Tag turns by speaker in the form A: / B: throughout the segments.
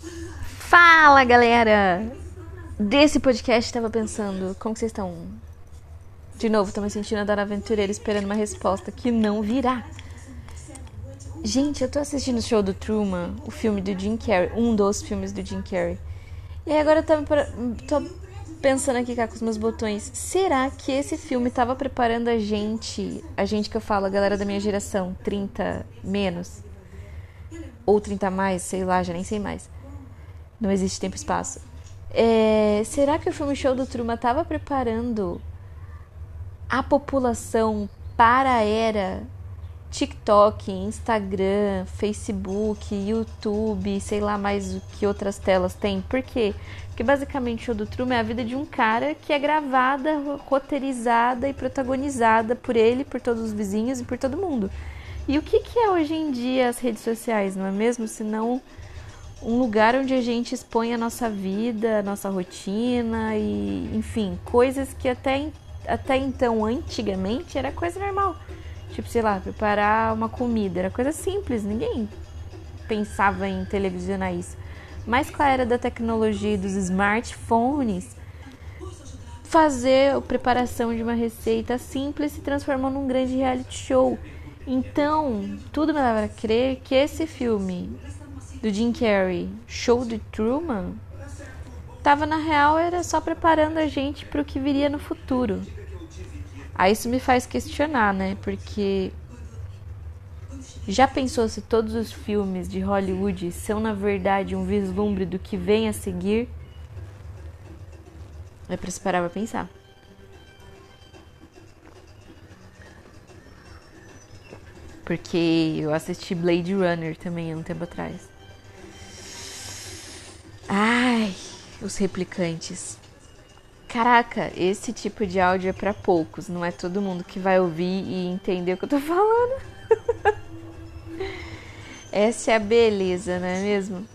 A: Fala galera! Desse podcast estava pensando, como vocês estão? De novo, tô me sentindo a Dora Aventureira esperando uma resposta que não virá. Gente, eu tô assistindo o show do Truman, o filme do Jim Carrey, um dos filmes do Jim Carrey. E agora eu tô, tô pensando aqui cá com os meus botões. Será que esse filme tava preparando a gente, a gente que eu falo, a galera da minha geração, 30 menos? Ou 30 mais, sei lá, já nem sei mais. Não existe tempo e espaço. É, será que o filme Show do Truman estava preparando a população para a era TikTok, Instagram, Facebook, YouTube, sei lá mais o que outras telas tem? Por quê? Porque basicamente o Show do Truman é a vida de um cara que é gravada, roteirizada e protagonizada por ele, por todos os vizinhos e por todo mundo. E o que, que é hoje em dia as redes sociais, não é mesmo? Se não um lugar onde a gente expõe a nossa vida, a nossa rotina e, enfim, coisas que até, até então, antigamente, era coisa normal. Tipo, sei lá, preparar uma comida, era coisa simples, ninguém pensava em televisionar isso. Mas com a era da tecnologia e dos smartphones, fazer a preparação de uma receita simples se transformou num grande reality show. Então, tudo me leva a crer que esse filme do Jim Carrey, Show de Truman, tava na real era só preparando a gente para o que viria no futuro. Aí isso me faz questionar, né? Porque já pensou se todos os filmes de Hollywood são na verdade um vislumbre do que vem a seguir? É para se parar pra pensar. Porque eu assisti Blade Runner também há um tempo atrás. Os replicantes. Caraca, esse tipo de áudio é para poucos, não é todo mundo que vai ouvir e entender o que eu tô falando. Essa é a beleza, não é mesmo?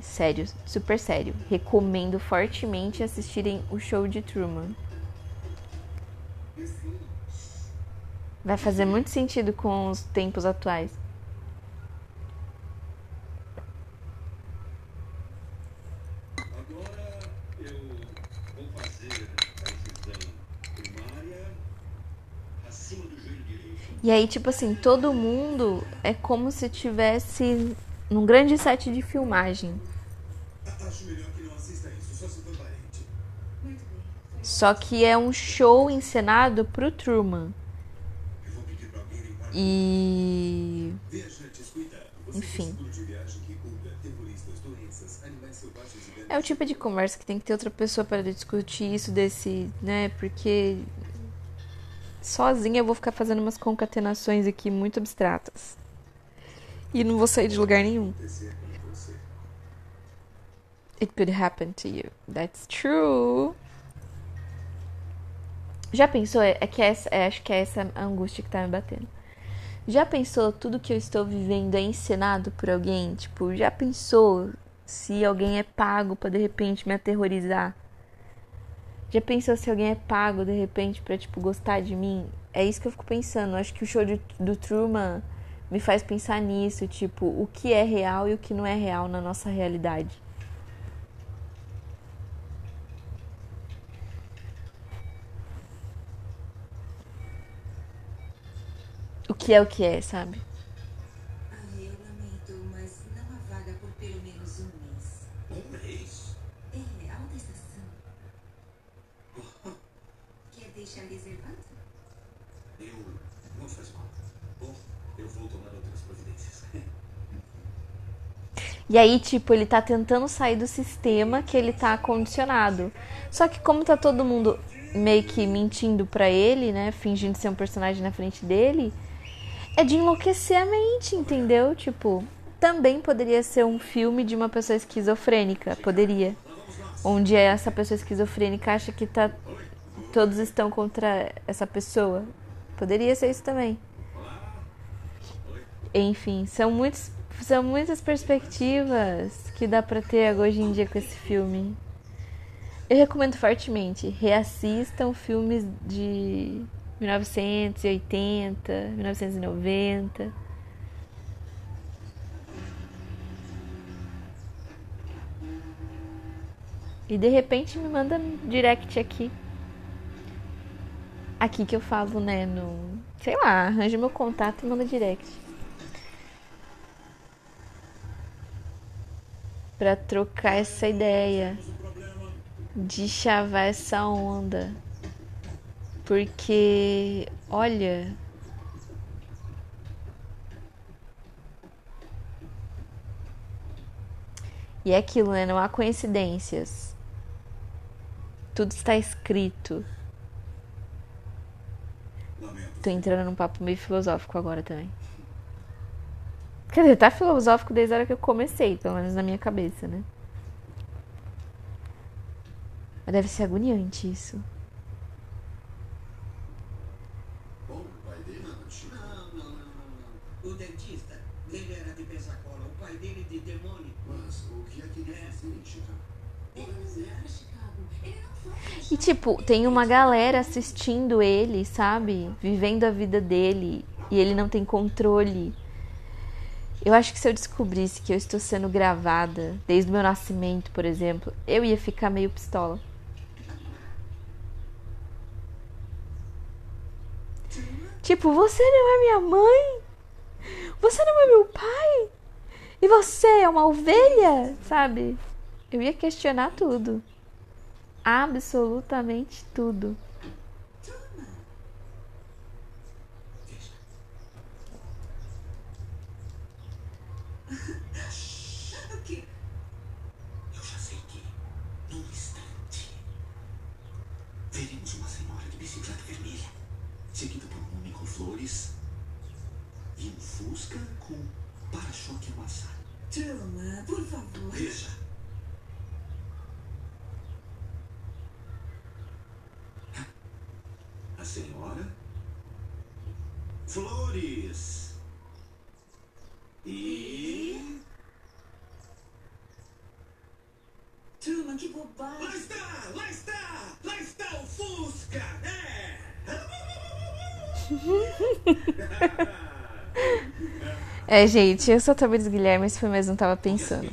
A: Sério, super sério. Recomendo fortemente assistirem o show de Truman. Vai fazer muito sentido com os tempos atuais.
B: Agora eu vou fazer a incisão primária acima do joelho direito.
A: E aí, tipo assim, todo mundo é como se tivesse num grande set de filmagem.
B: Acho melhor que não assista isso, só se for parente.
A: Só que é um show encenado pro Truman.
B: Eu vou pedir pra alguém limpar.
A: E.
B: Viajantes, cuidado. Você
A: Enfim. É o tipo de conversa que tem que ter outra pessoa para discutir isso desse, né? Porque sozinha eu vou ficar fazendo umas concatenações aqui muito abstratas. E não vou sair de lugar nenhum. It could happen to you. That's true. Já pensou? É é que essa, é, acho que é essa angústia que tá me batendo. Já pensou tudo que eu estou vivendo é encenado por alguém? Tipo, já pensou se alguém é pago pra de repente me aterrorizar? Já pensou se alguém é pago de repente pra tipo gostar de mim? É isso que eu fico pensando. Acho que o show de- do Truman me faz pensar nisso, tipo, o que é real e o que não é real na nossa realidade. O que é o que é, sabe?
C: Quer deixar reservado?
B: Eu não faz mal. Bom, eu vou tomar outras providências.
A: E aí, tipo, ele tá tentando sair do sistema que ele tá condicionado. Só que como tá todo mundo meio que mentindo pra ele, né, fingindo ser um personagem na frente dele, é de enlouquecer a mente, entendeu? Tipo, também poderia ser um filme de uma pessoa esquizofrênica, poderia. Onde essa pessoa esquizofrênica acha que tá todos estão contra essa pessoa. Poderia ser isso também. Enfim, são muitos são muitas perspectivas que dá pra ter hoje em dia com esse filme. Eu recomendo fortemente, reassistam filmes de 1980, 1990. E de repente me manda direct aqui. Aqui que eu falo, né? No. Sei lá, arranja meu contato e manda direct. Pra trocar essa ideia. De chavar essa onda. Porque, olha. E é aquilo, né? Não há coincidências. Tudo está escrito. Tô entrando num papo meio filosófico agora também. Quer dizer, tá filosófico desde a hora que eu comecei, pelo menos na minha cabeça, né? Mas deve ser agoniante isso.
B: Bom, o pai dele não tinha.
C: Não, não, não, não, não. O dentista dele era de Pensacola, o pai dele de demônio.
B: Mas o que é que ele fazia em Chicago?
C: Ele não
A: E tipo, tem uma galera assistindo ele, sabe? Vivendo a vida dele e ele não tem controle. Eu acho que se eu descobrisse que eu estou sendo gravada desde o meu nascimento, por exemplo, eu ia ficar meio pistola. Tipo, você não é minha mãe? Você não é meu pai? E você é uma ovelha? Sabe? Eu ia questionar tudo. Absolutamente tudo.
C: O quê?
B: Eu já sei que, num instante, veremos uma senhora de bicicleta vermelha, seguida por um homem com flores e um fusca com para-choque amassado.
C: Turma, por favor.
B: Veja. A senhora. Flores. E.
C: Turma, que
B: Lá
C: bobagem.
B: está! Lá está! Lá está o Fusca! É!
A: É, gente, eu sou a Tamiris Guilherme, esse foi mesmo, não tava pensando.